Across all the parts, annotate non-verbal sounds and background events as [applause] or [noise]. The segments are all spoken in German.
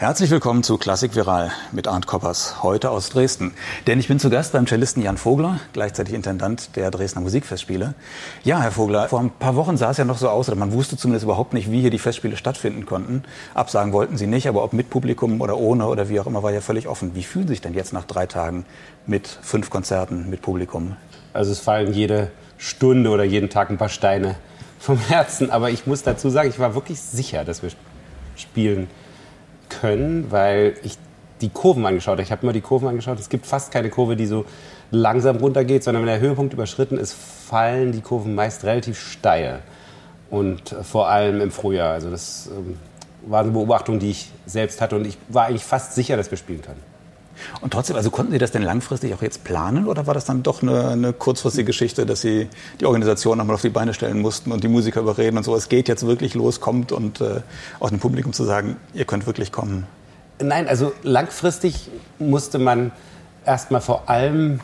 Herzlich willkommen zu Klassik Viral mit Arndt Koppers, heute aus Dresden. Denn ich bin zu Gast beim Cellisten Jan Vogler, gleichzeitig Intendant der Dresdner Musikfestspiele. Ja, Herr Vogler, vor ein paar Wochen sah es ja noch so aus, oder man wusste zumindest überhaupt nicht, wie hier die Festspiele stattfinden konnten. Absagen wollten Sie nicht, aber ob mit Publikum oder ohne oder wie auch immer, war ja völlig offen. Wie fühlen Sie sich denn jetzt nach drei Tagen mit fünf Konzerten mit Publikum? Also es fallen jede Stunde oder jeden Tag ein paar Steine vom Herzen. Aber ich muss dazu sagen, ich war wirklich sicher, dass wir spielen können, weil ich die Kurven angeschaut habe. Ich habe immer die Kurven angeschaut. Es gibt fast keine Kurve, die so langsam runtergeht, sondern wenn der Höhepunkt überschritten ist, fallen die Kurven meist relativ steil. Und vor allem im Frühjahr. Also das ähm, war eine Beobachtung, die ich selbst hatte. Und ich war eigentlich fast sicher, dass wir spielen können. Und trotzdem, also konnten Sie das denn langfristig auch jetzt planen oder war das dann doch eine, eine kurzfristige Geschichte, dass Sie die Organisation nochmal auf die Beine stellen mussten und die Musiker überreden und so, es geht jetzt wirklich los, kommt und äh, auch dem Publikum zu sagen, ihr könnt wirklich kommen? Nein, also langfristig musste man erstmal vor allem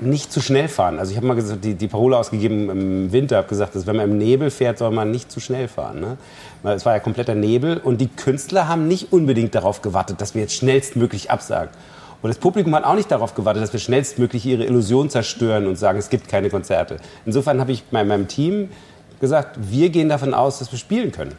nicht zu schnell fahren. Also ich habe mal gesagt, die, die Parole ausgegeben im Winter, habe gesagt, dass wenn man im Nebel fährt, soll man nicht zu schnell fahren. Ne? Weil es war ja kompletter Nebel und die Künstler haben nicht unbedingt darauf gewartet, dass wir jetzt schnellstmöglich absagen. Und das Publikum hat auch nicht darauf gewartet, dass wir schnellstmöglich ihre Illusion zerstören und sagen, es gibt keine Konzerte. Insofern habe ich bei meinem Team gesagt, wir gehen davon aus, dass wir spielen können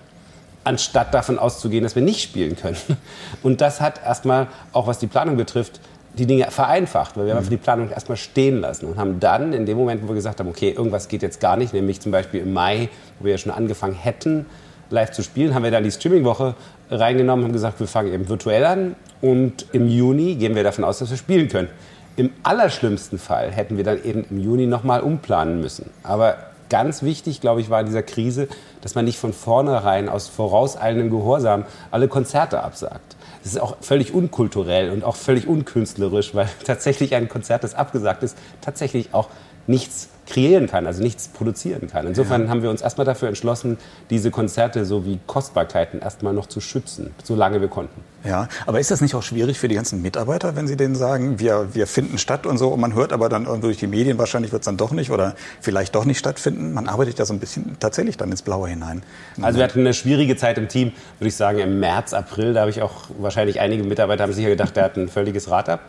anstatt davon auszugehen, dass wir nicht spielen können. [laughs] Und das hat erstmal, auch was die Planung betrifft, die Dinge vereinfacht, weil wir haben mhm. die Planung erstmal stehen lassen und haben dann in dem Moment, wo wir gesagt haben, okay, irgendwas geht jetzt gar nicht, nämlich zum Beispiel im Mai, wo wir ja schon angefangen hätten, live zu spielen, haben wir dann die Streaming-Woche reingenommen und haben gesagt, wir fangen eben virtuell an und im Juni gehen wir davon aus, dass wir spielen können. Im allerschlimmsten Fall hätten wir dann eben im Juni nochmal umplanen müssen. Aber ganz wichtig, glaube ich, war in dieser Krise, dass man nicht von vornherein aus vorauseilendem Gehorsam alle Konzerte absagt. Das ist auch völlig unkulturell und auch völlig unkünstlerisch, weil [laughs] tatsächlich ein Konzert, das abgesagt ist, tatsächlich auch nichts kreieren kann, also nichts produzieren kann. Insofern ja. haben wir uns erstmal dafür entschlossen, diese Konzerte sowie Kostbarkeiten erstmal noch zu schützen, solange wir konnten. Ja, aber ist das nicht auch schwierig für die ganzen Mitarbeiter, wenn sie denen sagen, wir, wir finden statt und so und man hört aber dann irgendwie durch die Medien, wahrscheinlich wird es dann doch nicht oder vielleicht doch nicht stattfinden? Man arbeitet ja so ein bisschen tatsächlich dann ins Blaue hinein. Also wir hatten eine schwierige Zeit im Team, würde ich sagen, im März, April, da habe ich auch wahrscheinlich einige Mitarbeiter haben sicher gedacht, der hat ein völliges Rad ab.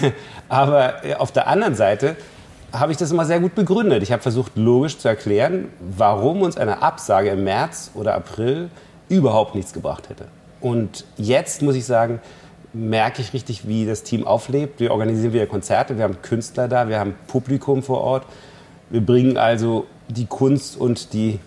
[laughs] aber auf der anderen Seite habe ich das immer sehr gut begründet. Ich habe versucht, logisch zu erklären, warum uns eine Absage im März oder April überhaupt nichts gebracht hätte. Und jetzt muss ich sagen, merke ich richtig, wie das Team auflebt. Wir organisieren wieder Konzerte, wir haben Künstler da, wir haben Publikum vor Ort. Wir bringen also die Kunst und die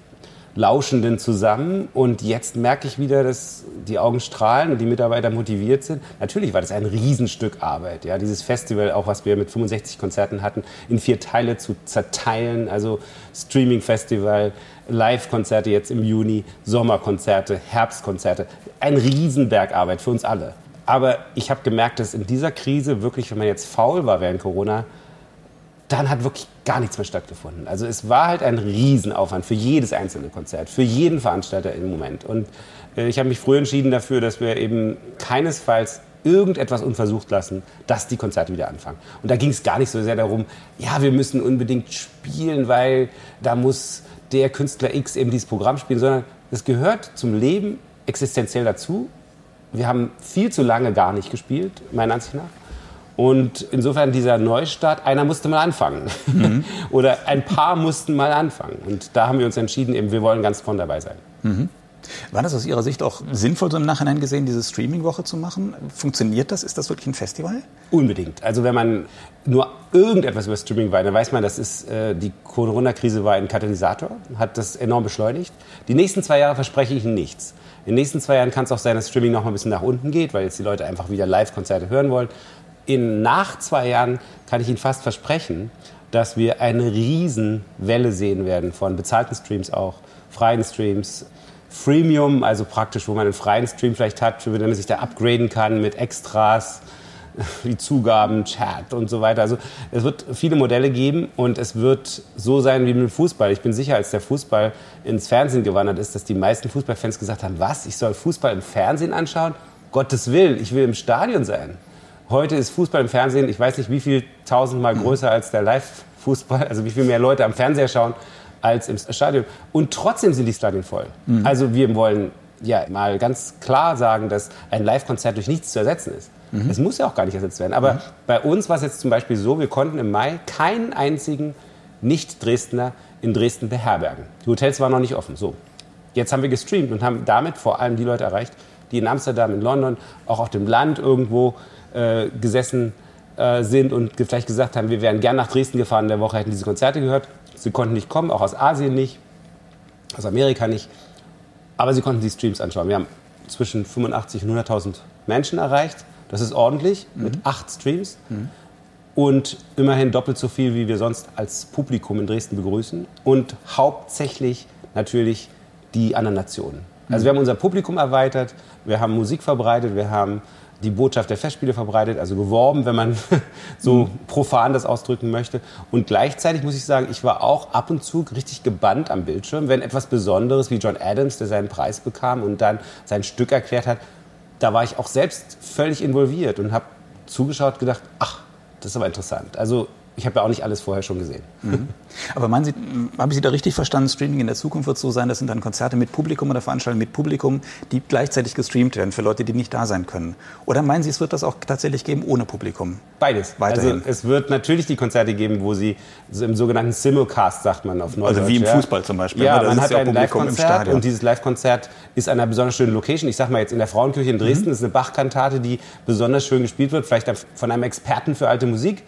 Lauschenden zusammen. Und jetzt merke ich wieder, dass die Augen strahlen und die Mitarbeiter motiviert sind. Natürlich war das ein Riesenstück Arbeit, ja, dieses Festival, auch was wir mit 65 Konzerten hatten, in vier Teile zu zerteilen. Also Streaming-Festival, Live-Konzerte jetzt im Juni, Sommerkonzerte, Herbstkonzerte. Ein Riesenberg Arbeit für uns alle. Aber ich habe gemerkt, dass in dieser Krise wirklich, wenn man jetzt faul war während Corona, dann hat wirklich gar nichts mehr stattgefunden. Also es war halt ein Riesenaufwand für jedes einzelne Konzert, für jeden Veranstalter im Moment. Und äh, ich habe mich früh entschieden dafür, dass wir eben keinesfalls irgendetwas unversucht lassen, dass die Konzerte wieder anfangen. Und da ging es gar nicht so sehr darum, ja, wir müssen unbedingt spielen, weil da muss der Künstler X eben dieses Programm spielen, sondern es gehört zum Leben existenziell dazu. Wir haben viel zu lange gar nicht gespielt, meiner Ansicht nach. Und insofern dieser Neustart, einer musste mal anfangen. Mhm. [laughs] Oder ein paar mussten mal anfangen. Und da haben wir uns entschieden, eben, wir wollen ganz vorne dabei sein. Mhm. War das aus Ihrer Sicht auch sinnvoll, so im Nachhinein gesehen, diese Streaming-Woche zu machen? Funktioniert das? Ist das wirklich ein Festival? Unbedingt. Also wenn man nur irgendetwas über Streaming weiß, dann weiß man, das ist, äh, die Corona-Krise war ein Katalysator, hat das enorm beschleunigt. Die nächsten zwei Jahre verspreche ich Ihnen nichts. In den nächsten zwei Jahren kann es auch sein, dass Streaming noch mal ein bisschen nach unten geht, weil jetzt die Leute einfach wieder Live-Konzerte hören wollen in nach zwei Jahren kann ich Ihnen fast versprechen, dass wir eine Riesenwelle sehen werden von bezahlten Streams auch, freien Streams, Freemium, also praktisch, wo man einen freien Stream vielleicht hat, den man sich da upgraden kann mit Extras, [laughs] wie Zugaben, Chat und so weiter. Also es wird viele Modelle geben und es wird so sein wie mit dem Fußball. Ich bin sicher, als der Fußball ins Fernsehen gewandert ist, dass die meisten Fußballfans gesagt haben, was, ich soll Fußball im Fernsehen anschauen? Gottes Willen, ich will im Stadion sein. Heute ist Fußball im Fernsehen, ich weiß nicht wie viel tausendmal größer als der Live-Fußball, also wie viel mehr Leute am Fernseher schauen als im Stadion. Und trotzdem sind die Stadien voll. Mhm. Also wir wollen ja mal ganz klar sagen, dass ein Live-Konzert durch nichts zu ersetzen ist. Mhm. Es muss ja auch gar nicht ersetzt werden. Aber mhm. bei uns war es jetzt zum Beispiel so, wir konnten im Mai keinen einzigen Nicht-Dresdner in Dresden beherbergen. Die Hotels waren noch nicht offen. So. Jetzt haben wir gestreamt und haben damit vor allem die Leute erreicht, die in Amsterdam, in London, auch auf dem Land irgendwo äh, gesessen äh, sind und vielleicht gesagt haben, wir wären gern nach Dresden gefahren in der Woche, hätten diese Konzerte gehört. Sie konnten nicht kommen, auch aus Asien nicht, aus Amerika nicht. Aber sie konnten die Streams anschauen. Wir haben zwischen 85 und 100.000 Menschen erreicht. Das ist ordentlich mhm. mit acht Streams. Mhm. Und immerhin doppelt so viel, wie wir sonst als Publikum in Dresden begrüßen. Und hauptsächlich natürlich die anderen Nationen. Also wir haben unser Publikum erweitert, wir haben Musik verbreitet, wir haben die Botschaft der Festspiele verbreitet, also geworben, wenn man [laughs] so mhm. profan das ausdrücken möchte. Und gleichzeitig muss ich sagen, ich war auch ab und zu richtig gebannt am Bildschirm, wenn etwas Besonderes wie John Adams, der seinen Preis bekam und dann sein Stück erklärt hat, da war ich auch selbst völlig involviert und habe zugeschaut, gedacht, ach, das ist aber interessant. Also ich habe ja auch nicht alles vorher schon gesehen. Mhm. Aber meinen Sie, habe ich Sie da richtig verstanden, Streaming in der Zukunft wird so sein, das sind dann Konzerte mit Publikum oder Veranstaltungen mit Publikum, die gleichzeitig gestreamt werden für Leute, die nicht da sein können? Oder meinen Sie, es wird das auch tatsächlich geben ohne Publikum? Beides. Weiterhin. Also es wird natürlich die Konzerte geben, wo Sie im sogenannten Simulcast, sagt man auf Neudeutsch. Also wie im Fußball zum Beispiel. Ja, ne? man hat ja ein Live-Konzert und dieses Live-Konzert ist an einer besonders schönen Location. Ich sage mal jetzt in der Frauenkirche in Dresden mhm. ist eine Bach-Kantate, die besonders schön gespielt wird, vielleicht von einem Experten für alte Musik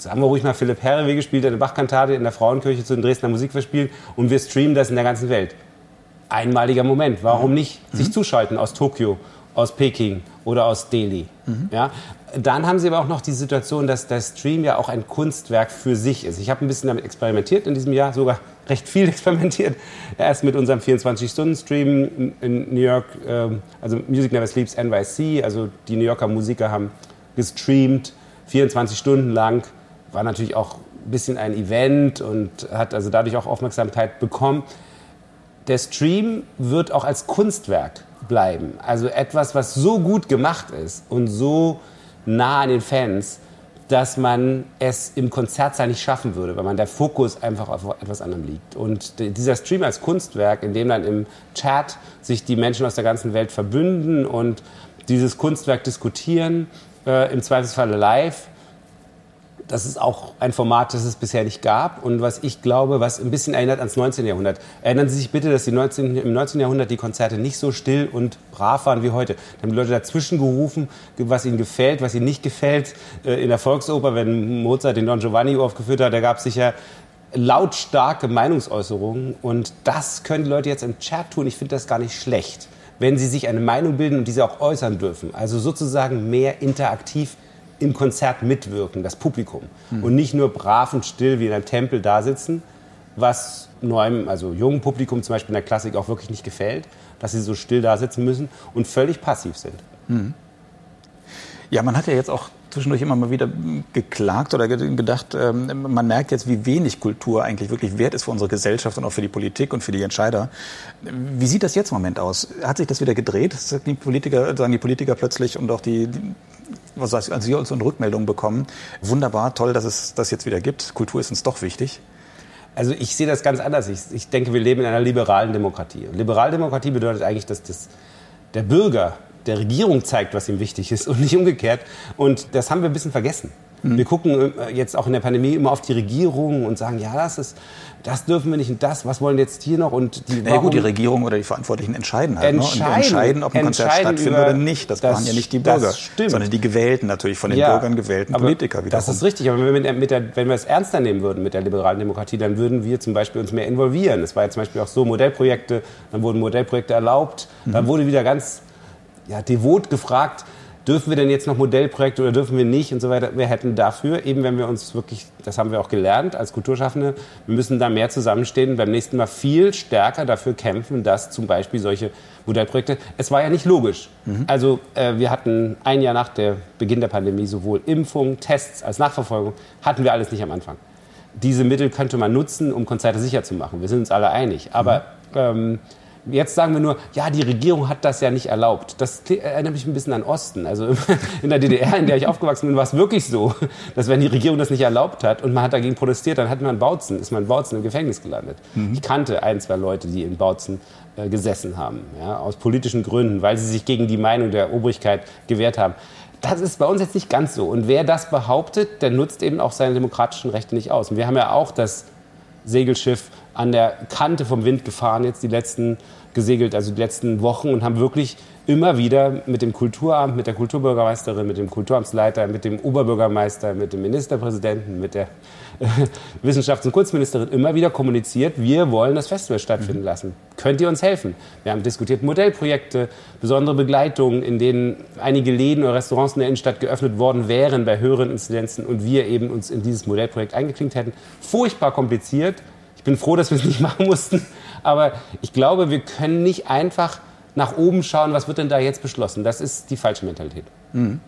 sagen wir ruhig mal, Philipp Herrewe gespielt, eine Bachkantate in der Frauenkirche zu den Dresdner Musikverspielen und wir streamen das in der ganzen Welt. Einmaliger Moment. Warum nicht mhm. sich zuschalten aus Tokio, aus Peking oder aus Delhi? Mhm. Ja? Dann haben sie aber auch noch die Situation, dass der Stream ja auch ein Kunstwerk für sich ist. Ich habe ein bisschen damit experimentiert in diesem Jahr, sogar [laughs] recht viel experimentiert. Erst mit unserem 24-Stunden-Stream in New York, ähm, also Music Never Sleeps NYC, also die New Yorker Musiker haben gestreamt, 24 Stunden lang war natürlich auch ein bisschen ein Event und hat also dadurch auch Aufmerksamkeit bekommen. Der Stream wird auch als Kunstwerk bleiben. Also etwas, was so gut gemacht ist und so nah an den Fans, dass man es im Konzertsaal nicht schaffen würde, weil man der Fokus einfach auf etwas anderem liegt. Und dieser Stream als Kunstwerk, in dem dann im Chat sich die Menschen aus der ganzen Welt verbünden und dieses Kunstwerk diskutieren, äh, im Zweifelsfalle live, das ist auch ein Format, das es bisher nicht gab und was ich glaube, was ein bisschen erinnert ans 19. Jahrhundert. Erinnern Sie sich bitte, dass die 19, im 19. Jahrhundert die Konzerte nicht so still und brav waren wie heute. Da haben die Leute dazwischen gerufen, was ihnen gefällt, was ihnen nicht gefällt. Äh, in der Volksoper, wenn Mozart den Don Giovanni aufgeführt hat, da gab es sicher lautstarke Meinungsäußerungen und das können die Leute jetzt im Chat tun. Ich finde das gar nicht schlecht, wenn sie sich eine Meinung bilden und diese auch äußern dürfen. Also sozusagen mehr interaktiv im Konzert mitwirken, das Publikum. Mhm. Und nicht nur brav und still wie in einem Tempel da sitzen, was neuem, also jungen Publikum zum Beispiel in der Klassik auch wirklich nicht gefällt, dass sie so still da sitzen müssen und völlig passiv sind. Mhm. Ja, man hat ja jetzt auch zwischendurch immer mal wieder geklagt oder gedacht, ähm, man merkt jetzt, wie wenig Kultur eigentlich wirklich wert ist für unsere Gesellschaft und auch für die Politik und für die Entscheider. Wie sieht das jetzt im Moment aus? Hat sich das wieder gedreht? Sagen die Politiker, sagen die Politiker plötzlich und auch die, was heißt, also Sie so eine Rückmeldung bekommen. Wunderbar, toll, dass es das jetzt wieder gibt. Kultur ist uns doch wichtig. Also ich sehe das ganz anders. Ich, ich denke, wir leben in einer liberalen Demokratie. Und Liberaldemokratie bedeutet eigentlich, dass das, der Bürger der Regierung zeigt, was ihm wichtig ist und nicht umgekehrt. Und das haben wir ein bisschen vergessen. Mhm. Wir gucken äh, jetzt auch in der Pandemie immer auf die Regierung und sagen, ja, das ist, das dürfen wir nicht und das, was wollen wir jetzt hier noch und die, Na ja, gut, die Regierung oder die Verantwortlichen entscheiden halt entscheiden, ne? und entscheiden, ob ein Konzert stattfindet oder nicht. Das, das waren ja nicht die Bürger, sondern die gewählten natürlich von den ja, Bürgern gewählten Politiker wiederum. Das ist richtig, aber wenn wir, der, wenn wir es ernster nehmen würden mit der liberalen Demokratie, dann würden wir zum Beispiel uns mehr involvieren. Es war ja zum Beispiel auch so Modellprojekte, dann wurden Modellprojekte erlaubt, mhm. dann wurde wieder ganz ja, devot gefragt, dürfen wir denn jetzt noch Modellprojekte oder dürfen wir nicht und so weiter. Wir hätten dafür, eben wenn wir uns wirklich, das haben wir auch gelernt als Kulturschaffende, wir müssen da mehr zusammenstehen, beim nächsten Mal viel stärker dafür kämpfen, dass zum Beispiel solche Modellprojekte, es war ja nicht logisch. Mhm. Also äh, wir hatten ein Jahr nach der Beginn der Pandemie sowohl Impfung, Tests als Nachverfolgung, hatten wir alles nicht am Anfang. Diese Mittel könnte man nutzen, um Konzerte sicher zu machen. Wir sind uns alle einig. Aber mhm. ähm, Jetzt sagen wir nur, ja, die Regierung hat das ja nicht erlaubt. Das erinnert mich ein bisschen an Osten. Also [laughs] in der DDR, in der ich aufgewachsen bin, war es wirklich so, dass wenn die Regierung das nicht erlaubt hat und man hat dagegen protestiert, dann hat man Bautzen, ist man in Bautzen im Gefängnis gelandet. Mhm. Ich kannte ein, zwei Leute, die in Bautzen äh, gesessen haben, ja, aus politischen Gründen, weil sie sich gegen die Meinung der Obrigkeit gewehrt haben. Das ist bei uns jetzt nicht ganz so. Und wer das behauptet, der nutzt eben auch seine demokratischen Rechte nicht aus. Und wir haben ja auch das Segelschiff an der Kante vom Wind gefahren, jetzt die letzten gesegelt, also die letzten Wochen und haben wirklich immer wieder mit dem Kulturamt, mit der Kulturbürgermeisterin, mit dem Kulturamtsleiter, mit dem Oberbürgermeister, mit dem Ministerpräsidenten, mit der äh, Wissenschafts- und Kunstministerin immer wieder kommuniziert, wir wollen das Festival stattfinden lassen. Könnt ihr uns helfen? Wir haben diskutiert Modellprojekte, besondere Begleitungen, in denen einige Läden oder Restaurants in der Innenstadt geöffnet worden wären bei höheren Inzidenzen und wir eben uns in dieses Modellprojekt eingeklinkt hätten. Furchtbar kompliziert. Ich bin froh, dass wir es nicht [laughs] machen mussten. Aber ich glaube, wir können nicht einfach nach oben schauen, was wird denn da jetzt beschlossen. Das ist die falsche Mentalität. Mhm.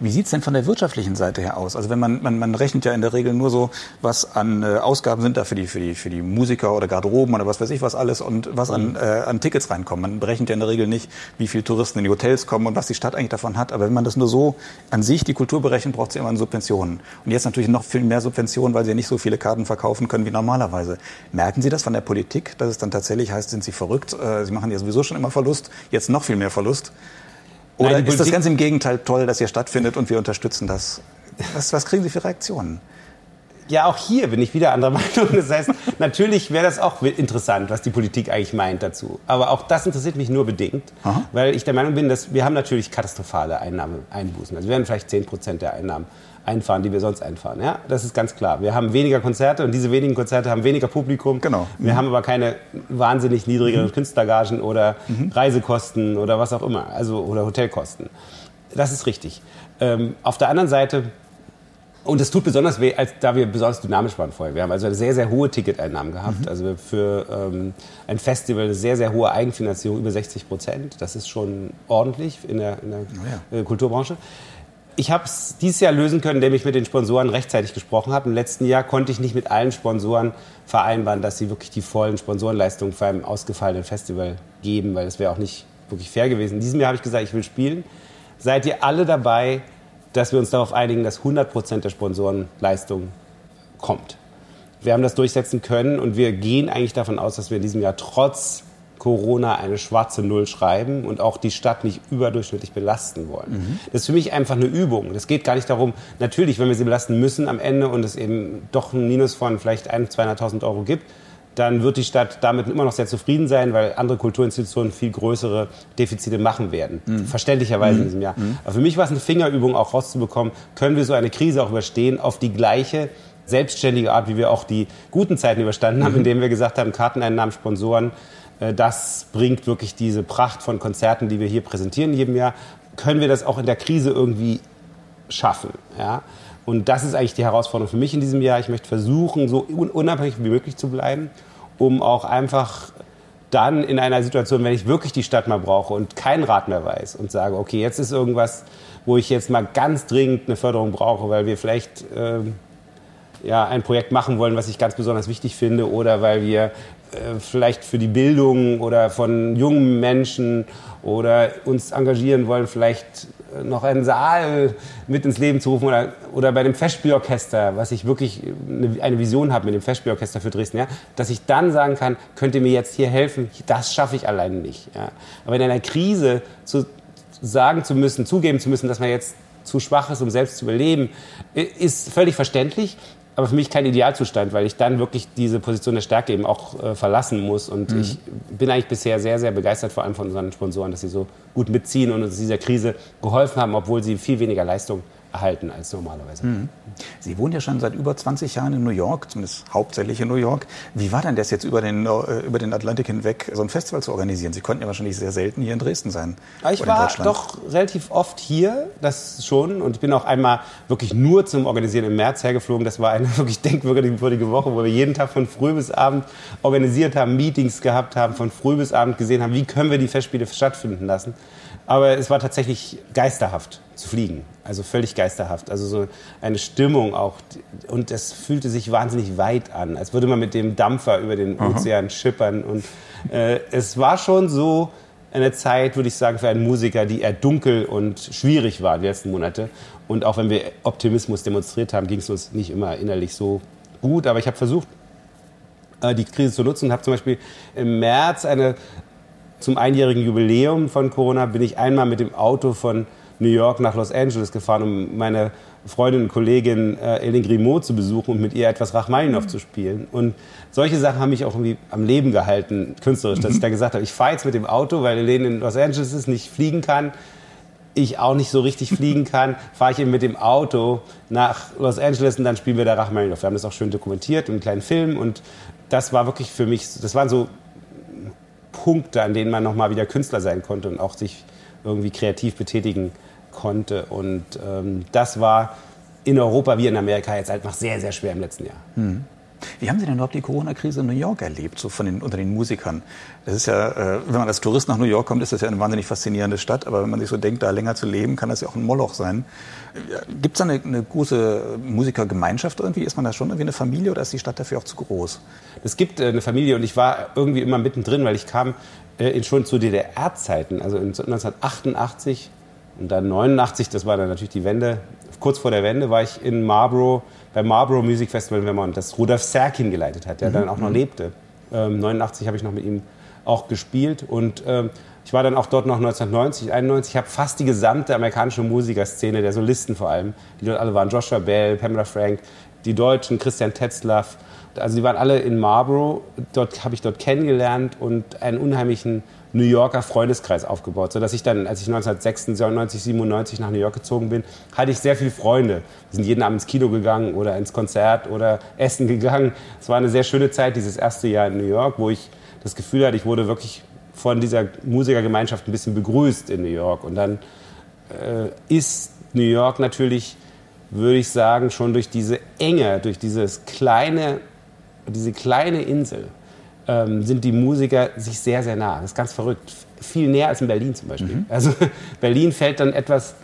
Wie sieht es denn von der wirtschaftlichen Seite her aus? Also wenn man, man, man rechnet ja in der Regel nur so, was an äh, Ausgaben sind da für die, für, die, für die Musiker oder Garderoben oder was weiß ich was alles und was an, mhm. äh, an Tickets reinkommt. Man berechnet ja in der Regel nicht, wie viele Touristen in die Hotels kommen und was die Stadt eigentlich davon hat. Aber wenn man das nur so an sich, die Kultur berechnet, braucht sie immer Subventionen. Und jetzt natürlich noch viel mehr Subventionen, weil sie ja nicht so viele Karten verkaufen können wie normalerweise. Merken Sie das von der Politik, dass es dann tatsächlich heißt, sind Sie verrückt? Äh, sie machen ja sowieso schon immer Verlust, jetzt noch viel mehr Verlust. Oder Nein, ist das ganz im Gegenteil toll, dass hier stattfindet und wir unterstützen das? Was, was kriegen Sie für Reaktionen? Ja, auch hier bin ich wieder anderer [laughs] Meinung. Das heißt, natürlich wäre das auch interessant, was die Politik eigentlich meint dazu. Aber auch das interessiert mich nur bedingt, Aha. weil ich der Meinung bin, dass wir haben natürlich katastrophale Einnahmeeinbußen. Also wir werden vielleicht 10 Prozent der Einnahmen einfahren, die wir sonst einfahren. Ja, das ist ganz klar. Wir haben weniger Konzerte und diese wenigen Konzerte haben weniger Publikum. Genau. Wir mhm. haben aber keine wahnsinnig niedrigeren mhm. Künstlergagen oder mhm. Reisekosten oder was auch immer, also oder Hotelkosten. Das ist richtig. Ähm, auf der anderen Seite und es tut besonders weh, als da wir besonders dynamisch waren vorher. Wir haben also sehr, sehr hohe Ticketeinnahmen gehabt. Mhm. Also für ähm, ein Festival eine sehr, sehr hohe Eigenfinanzierung, über 60 Prozent. Das ist schon ordentlich in der, in der oh ja. Kulturbranche ich habe es dieses Jahr lösen können, indem ich mit den Sponsoren rechtzeitig gesprochen habe. Im letzten Jahr konnte ich nicht mit allen Sponsoren vereinbaren, dass sie wirklich die vollen Sponsorenleistungen für ein ausgefallenen Festival geben, weil das wäre auch nicht wirklich fair gewesen. In diesem Jahr habe ich gesagt, ich will spielen. Seid ihr alle dabei, dass wir uns darauf einigen, dass 100 Prozent der Sponsorenleistung kommt? Wir haben das durchsetzen können und wir gehen eigentlich davon aus, dass wir in diesem Jahr trotz Corona eine schwarze Null schreiben und auch die Stadt nicht überdurchschnittlich belasten wollen. Mhm. Das ist für mich einfach eine Übung. Das geht gar nicht darum, natürlich, wenn wir sie belasten müssen am Ende und es eben doch ein Minus von vielleicht 100.000, 200.000 Euro gibt, dann wird die Stadt damit immer noch sehr zufrieden sein, weil andere Kulturinstitutionen viel größere Defizite machen werden. Mhm. Verständlicherweise mhm. in diesem Jahr. Mhm. Aber für mich war es eine Fingerübung, auch rauszubekommen, können wir so eine Krise auch überstehen auf die gleiche selbstständige Art, wie wir auch die guten Zeiten überstanden haben, mhm. indem wir gesagt haben, Karteneinnahmen, Sponsoren, das bringt wirklich diese Pracht von Konzerten, die wir hier präsentieren jedem Jahr. Können wir das auch in der Krise irgendwie schaffen? Ja? Und das ist eigentlich die Herausforderung für mich in diesem Jahr. Ich möchte versuchen, so unabhängig wie möglich zu bleiben, um auch einfach dann in einer Situation, wenn ich wirklich die Stadt mal brauche und kein Rat mehr weiß und sage, okay, jetzt ist irgendwas, wo ich jetzt mal ganz dringend eine Förderung brauche, weil wir vielleicht äh, ja, ein Projekt machen wollen, was ich ganz besonders wichtig finde oder weil wir äh, vielleicht für die Bildung oder von jungen Menschen oder uns engagieren wollen, vielleicht äh, noch einen Saal mit ins Leben zu rufen oder, oder bei dem Festspielorchester, was ich wirklich eine, Vision habe mit dem Festspielorchester für Dresden, ja, dass ich dann sagen kann, könnt ihr mir jetzt hier helfen? Das schaffe ich alleine nicht. Ja. Aber in einer Krise zu sagen zu müssen, zugeben zu müssen, dass man jetzt zu schwach ist, um selbst zu überleben, ist völlig verständlich aber für mich kein Idealzustand, weil ich dann wirklich diese Position der Stärke eben auch äh, verlassen muss. Und mhm. ich bin eigentlich bisher sehr, sehr begeistert, vor allem von unseren Sponsoren, dass sie so gut mitziehen und uns in dieser Krise geholfen haben, obwohl sie viel weniger Leistung erhalten als normalerweise. Mhm. Sie wohnen ja schon seit über 20 Jahren in New York, zumindest hauptsächlich in New York. Wie war denn das jetzt über den, äh, über den Atlantik hinweg, so ein Festival zu organisieren? Sie konnten ja wahrscheinlich sehr selten hier in Dresden sein. Ich war doch relativ oft hier, das schon. Und ich bin auch einmal wirklich nur zum Organisieren im März hergeflogen. Das war eine [laughs] wirklich denkwürdige Woche, wo wir jeden Tag von früh bis abend organisiert haben, Meetings gehabt haben, von früh bis abend gesehen haben, wie können wir die Festspiele stattfinden lassen. Aber es war tatsächlich geisterhaft zu fliegen. Also völlig geisterhaft. Also so eine Stimmung auch. Und es fühlte sich wahnsinnig weit an, als würde man mit dem Dampfer über den Ozean Aha. schippern. Und äh, es war schon so eine Zeit, würde ich sagen, für einen Musiker, die eher dunkel und schwierig war die letzten Monate. Und auch wenn wir Optimismus demonstriert haben, ging es uns nicht immer innerlich so gut. Aber ich habe versucht, äh, die Krise zu nutzen und habe zum Beispiel im März eine zum einjährigen Jubiläum von Corona bin ich einmal mit dem Auto von New York nach Los Angeles gefahren, um meine Freundin und Kollegin äh, Elin Grimaud zu besuchen und mit ihr etwas Rachmaninoff mhm. zu spielen. Und solche Sachen haben mich auch irgendwie am Leben gehalten, künstlerisch, dass ich mhm. da gesagt habe, ich fahre jetzt mit dem Auto, weil Elin in Los Angeles ist, nicht fliegen kann, ich auch nicht so richtig fliegen [laughs] kann, fahre ich eben mit dem Auto nach Los Angeles und dann spielen wir da Rachmaninoff. Wir haben das auch schön dokumentiert und einen kleinen Film und das war wirklich für mich, das waren so Punkte, an denen man nochmal wieder Künstler sein konnte und auch sich irgendwie kreativ betätigen konnte. Und ähm, das war in Europa wie in Amerika jetzt einfach sehr, sehr schwer im letzten Jahr. Mhm. Wie haben Sie denn überhaupt die Corona-Krise in New York erlebt, so von den, unter den Musikern? Das ist ja, äh, wenn man als Tourist nach New York kommt, ist das ja eine wahnsinnig faszinierende Stadt. Aber wenn man sich so denkt, da länger zu leben, kann das ja auch ein Moloch sein. Gibt es da eine, eine große Musikergemeinschaft irgendwie? Ist man da schon irgendwie eine Familie oder ist die Stadt dafür auch zu groß? Es gibt äh, eine Familie und ich war irgendwie immer mittendrin, weil ich kam äh, schon zu DDR-Zeiten, also 1988 und dann 89, das war dann natürlich die Wende, kurz vor der Wende war ich in Marlborough, beim Marlborough Music Festival in Vermont, das Rudolf Serkin geleitet hat, der mhm. dann auch noch mhm. lebte. Ähm, 89 habe ich noch mit ihm auch gespielt und ähm, ich war dann auch dort noch 1990, 91. Ich habe fast die gesamte amerikanische Musikerszene, der Solisten vor allem, die dort alle waren, Joshua Bell, Pamela Frank, die Deutschen, Christian Tetzlaff. Also die waren alle in Marlborough. Dort habe ich dort kennengelernt und einen unheimlichen New Yorker Freundeskreis aufgebaut, sodass ich dann, als ich 1996, 97 nach New York gezogen bin, hatte ich sehr viele Freunde. Wir sind jeden Abend ins Kino gegangen oder ins Konzert oder essen gegangen. Es war eine sehr schöne Zeit, dieses erste Jahr in New York, wo ich das Gefühl hatte, ich wurde wirklich von dieser Musikergemeinschaft ein bisschen begrüßt in New York. Und dann äh, ist New York natürlich, würde ich sagen, schon durch diese Enge, durch dieses kleine, diese kleine Insel, ähm, sind die Musiker sich sehr, sehr nah. Das ist ganz verrückt. Viel näher als in Berlin zum Beispiel. Mhm. Also [laughs] Berlin fällt dann etwas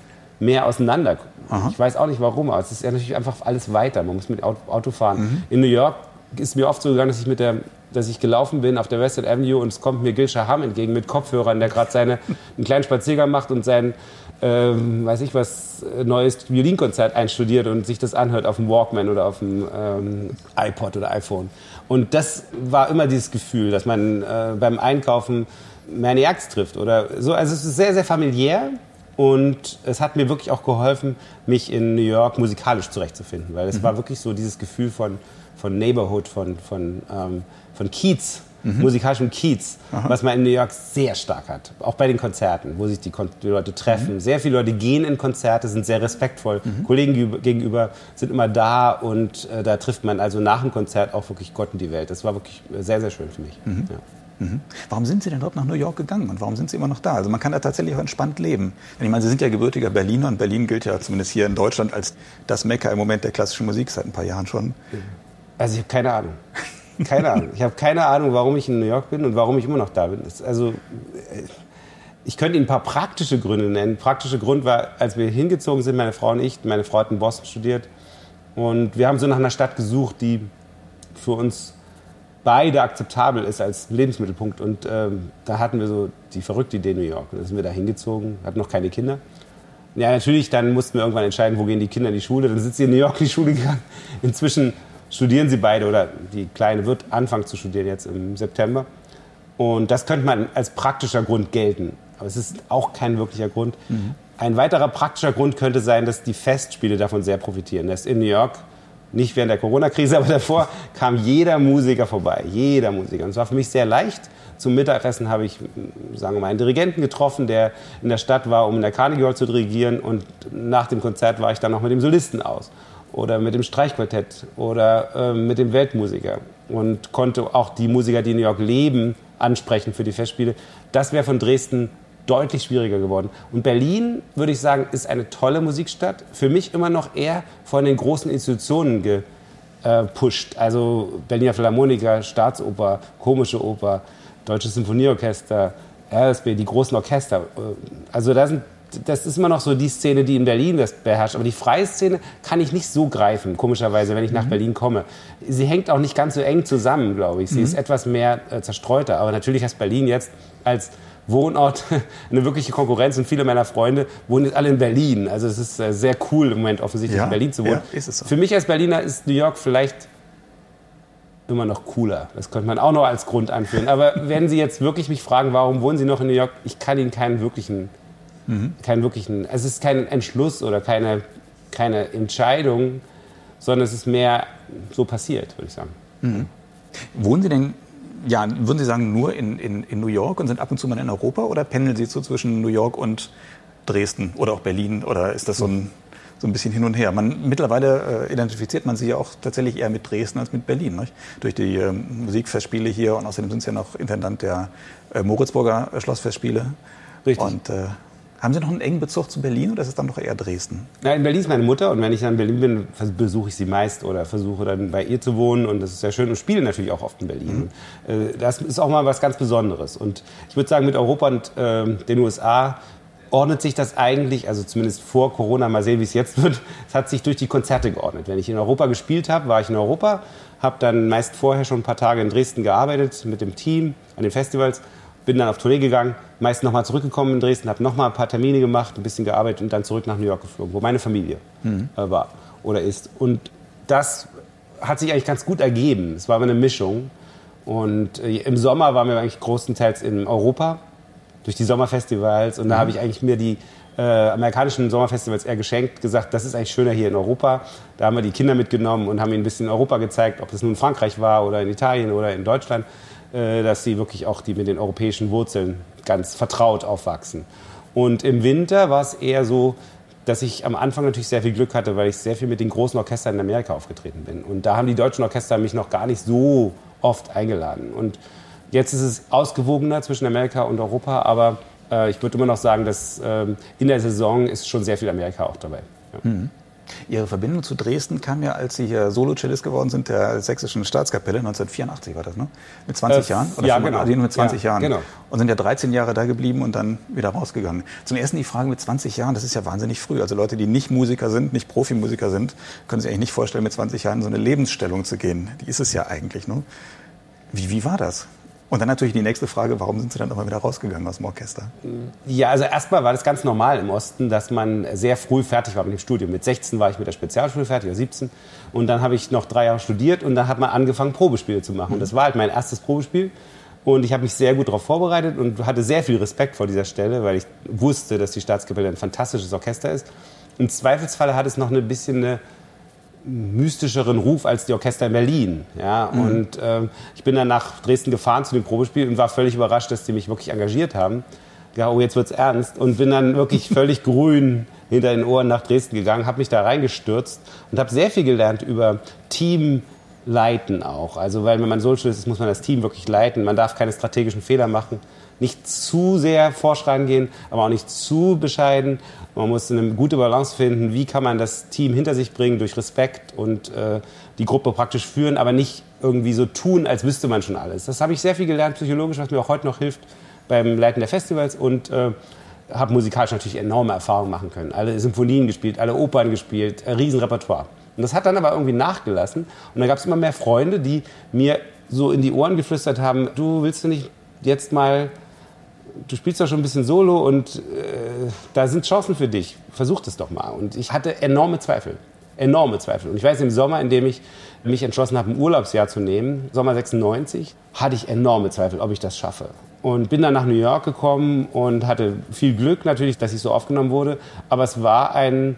mehr auseinander. Aha. Ich weiß auch nicht warum, aber es ist ja natürlich einfach alles weiter. Man muss mit Auto fahren. Mhm. In New York ist mir oft so gegangen, dass ich mit der dass ich gelaufen bin auf der Western Avenue und es kommt mir Gil Shaham entgegen mit Kopfhörern, der gerade seine [laughs] einen kleinen Spaziergang macht und sein ähm, weiß ich was äh, neues Violinkonzert einstudiert und sich das anhört auf dem Walkman oder auf dem ähm, iPod oder iPhone. Und das war immer dieses Gefühl, dass man äh, beim Einkaufen Maniacs trifft oder so. Also es ist sehr sehr familiär und es hat mir wirklich auch geholfen, mich in New York musikalisch zurechtzufinden, weil es mhm. war wirklich so dieses Gefühl von von Neighborhood, von von ähm, von Kiez, mhm. musikalischem Kiez, Aha. was man in New York sehr stark hat. Auch bei den Konzerten, wo sich die, die Leute treffen. Mhm. Sehr viele Leute gehen in Konzerte, sind sehr respektvoll. Mhm. Kollegen gegenüber sind immer da und äh, da trifft man also nach dem Konzert auch wirklich Gott und die Welt. Das war wirklich sehr, sehr schön für mich. Mhm. Ja. Mhm. Warum sind Sie denn dort nach New York gegangen und warum sind Sie immer noch da? Also man kann da tatsächlich auch entspannt leben. Ich meine, Sie sind ja gebürtiger Berliner und Berlin gilt ja zumindest hier in Deutschland als das Mekka im Moment der klassischen Musik seit ein paar Jahren schon. Also ich habe keine Ahnung. [laughs] Keine Ahnung. Ich habe keine Ahnung, warum ich in New York bin und warum ich immer noch da bin. Also ich könnte Ihnen ein paar praktische Gründe nennen. Praktischer Grund war, als wir hingezogen sind, meine Frau und ich, meine Frau hat in Boston studiert und wir haben so nach einer Stadt gesucht, die für uns beide akzeptabel ist als Lebensmittelpunkt. Und ähm, da hatten wir so die verrückte Idee New York. Und dann sind wir da hingezogen, hatten noch keine Kinder. Ja, natürlich, dann mussten wir irgendwann entscheiden, wo gehen die Kinder in die Schule. Dann sind sie in New York in die Schule gegangen. Inzwischen studieren sie beide oder die Kleine wird anfangen zu studieren jetzt im September. Und das könnte man als praktischer Grund gelten. Aber es ist auch kein wirklicher Grund. Mhm. Ein weiterer praktischer Grund könnte sein, dass die Festspiele davon sehr profitieren. Dass in New York, nicht während der Corona-Krise, aber davor, [laughs] kam jeder Musiker vorbei. Jeder Musiker. Und es war für mich sehr leicht. Zum Mittagessen habe ich, sagen wir mal, einen Dirigenten getroffen, der in der Stadt war, um in der Carnegie Hall zu dirigieren. Und nach dem Konzert war ich dann noch mit dem Solisten aus oder mit dem Streichquartett oder äh, mit dem Weltmusiker und konnte auch die Musiker, die in New York leben, ansprechen für die Festspiele. Das wäre von Dresden deutlich schwieriger geworden. Und Berlin, würde ich sagen, ist eine tolle Musikstadt. Für mich immer noch eher von den großen Institutionen gepusht. Also Berliner Philharmoniker, Staatsoper, Komische Oper, Deutsches Symphonieorchester, RSB, die großen Orchester. Also da sind das ist immer noch so die Szene, die in Berlin das beherrscht. Aber die freie Szene kann ich nicht so greifen, komischerweise, wenn ich nach mhm. Berlin komme. Sie hängt auch nicht ganz so eng zusammen, glaube ich. Sie mhm. ist etwas mehr äh, zerstreuter. Aber natürlich heißt Berlin jetzt als Wohnort [laughs] eine wirkliche Konkurrenz und viele meiner Freunde wohnen jetzt alle in Berlin. Also es ist äh, sehr cool im Moment offensichtlich ja, in Berlin zu wohnen. Ja, so. Für mich als Berliner ist New York vielleicht immer noch cooler. Das könnte man auch noch als Grund anführen. Aber [laughs] wenn Sie jetzt wirklich mich fragen, warum wohnen Sie noch in New York, ich kann Ihnen keinen wirklichen, mhm. keinen wirklichen, es ist kein Entschluss oder keine, keine Entscheidung, sondern es ist mehr so passiert, würde ich sagen. Mhm. Wohnen Sie denn, ja, würden Sie sagen, nur in, in, in New York und sind ab und zu mal in Europa oder pendeln Sie so zwischen New York und Dresden oder auch Berlin oder ist das so ein so ein bisschen hin und her. Man, mittlerweile äh, identifiziert man sie ja auch tatsächlich eher mit Dresden als mit Berlin. Nicht? Durch die äh, Musikfestspiele hier und außerdem sind Sie ja noch Intendant der äh, Moritzburger Schlossfestspiele. Richtig. Und äh, haben Sie noch einen engen Bezug zu Berlin oder ist es dann doch eher Dresden? Ja, in Berlin ist meine Mutter und wenn ich dann in Berlin bin, besuche ich sie meist oder versuche dann bei ihr zu wohnen und das ist sehr schön und spiele natürlich auch oft in Berlin. Mhm. Äh, das ist auch mal was ganz Besonderes und ich würde sagen, mit Europa und äh, den USA ordnet sich das eigentlich, also zumindest vor Corona, mal sehen, wie es jetzt [laughs] wird, es hat sich durch die Konzerte geordnet. Wenn ich in Europa gespielt habe, war ich in Europa, habe dann meist vorher schon ein paar Tage in Dresden gearbeitet mit dem Team an den Festivals, bin dann auf Tournee gegangen, meist nochmal zurückgekommen in Dresden, habe nochmal ein paar Termine gemacht, ein bisschen gearbeitet und dann zurück nach New York geflogen, wo meine Familie mhm. äh, war oder ist. Und das hat sich eigentlich ganz gut ergeben. Es war aber eine Mischung. Und äh, im Sommer waren wir eigentlich größtenteils in Europa durch die Sommerfestivals. Und da habe ich eigentlich mir die äh, amerikanischen Sommerfestivals eher geschenkt, gesagt, das ist eigentlich schöner hier in Europa. Da haben wir die Kinder mitgenommen und haben ihnen ein bisschen Europa gezeigt, ob es nun in Frankreich war oder in Italien oder in Deutschland, dass sie wirklich auch die mit den europäischen Wurzeln ganz vertraut aufwachsen. Und im Winter war es eher so, dass ich am Anfang natürlich sehr viel Glück hatte, weil ich sehr viel mit den großen Orchestern in Amerika aufgetreten bin. Und da haben die deutschen Orchester mich noch gar nicht so oft eingeladen. Und Jetzt ist es ausgewogener zwischen Amerika und Europa, aber äh, ich würde immer noch sagen, dass äh, in der Saison ist schon sehr viel Amerika auch dabei. Ja. Mhm. Ihre Verbindung zu Dresden kam ja, als Sie hier Solo-Cellist geworden sind, der Sächsischen Staatskapelle, 1984 war das, ne? Mit 20 äh, Jahren? Oder ja, genau. mit 20 ja, Jahren. Genau. Und sind ja 13 Jahre da geblieben und dann wieder rausgegangen. Zum Ersten die Frage mit 20 Jahren, das ist ja wahnsinnig früh. Also Leute, die nicht Musiker sind, nicht Profimusiker sind, können sich eigentlich nicht vorstellen, mit 20 Jahren in so eine Lebensstellung zu gehen. Die ist es ja eigentlich, ne? Wie, wie war das? Und dann natürlich die nächste Frage, warum sind Sie dann nochmal wieder rausgegangen aus dem Orchester? Ja, also erstmal war das ganz normal im Osten, dass man sehr früh fertig war mit dem Studium. Mit 16 war ich mit der Spezialschule fertig, oder 17. Und dann habe ich noch drei Jahre studiert und dann hat man angefangen, Probespiele zu machen. Und das war halt mein erstes Probespiel. Und ich habe mich sehr gut darauf vorbereitet und hatte sehr viel Respekt vor dieser Stelle, weil ich wusste, dass die Staatskapelle ein fantastisches Orchester ist. Im Zweifelsfalle hat es noch ein bisschen eine mystischeren Ruf als die Orchester in Berlin. Ja? Mhm. Und äh, ich bin dann nach Dresden gefahren zu dem Probespiel und war völlig überrascht, dass die mich wirklich engagiert haben. Ja, oh, jetzt wird's ernst. Und bin dann wirklich [laughs] völlig grün hinter den Ohren nach Dresden gegangen, habe mich da reingestürzt und habe sehr viel gelernt über Teamleiten auch. Also, weil wenn man so ist, muss man das Team wirklich leiten. Man darf keine strategischen Fehler machen nicht zu sehr vorschreiben gehen, aber auch nicht zu bescheiden. Man muss eine gute Balance finden, wie kann man das Team hinter sich bringen durch Respekt und äh, die Gruppe praktisch führen, aber nicht irgendwie so tun, als wüsste man schon alles. Das habe ich sehr viel gelernt psychologisch, was mir auch heute noch hilft beim Leiten der Festivals und äh, habe musikalisch natürlich enorme Erfahrungen machen können. Alle Symphonien gespielt, alle Opern gespielt, ein Riesenrepertoire. Und das hat dann aber irgendwie nachgelassen. Und dann gab es immer mehr Freunde, die mir so in die Ohren geflüstert haben, du willst du nicht jetzt mal du spielst ja schon ein bisschen Solo und äh, da sind Chancen für dich. Versuch das doch mal. Und ich hatte enorme Zweifel. Enorme Zweifel. Und ich weiß, im Sommer, in dem ich mich entschlossen habe, ein Urlaubsjahr zu nehmen, Sommer 96, hatte ich enorme Zweifel, ob ich das schaffe. Und bin dann nach New York gekommen und hatte viel Glück natürlich, dass ich so aufgenommen wurde. Aber es war ein,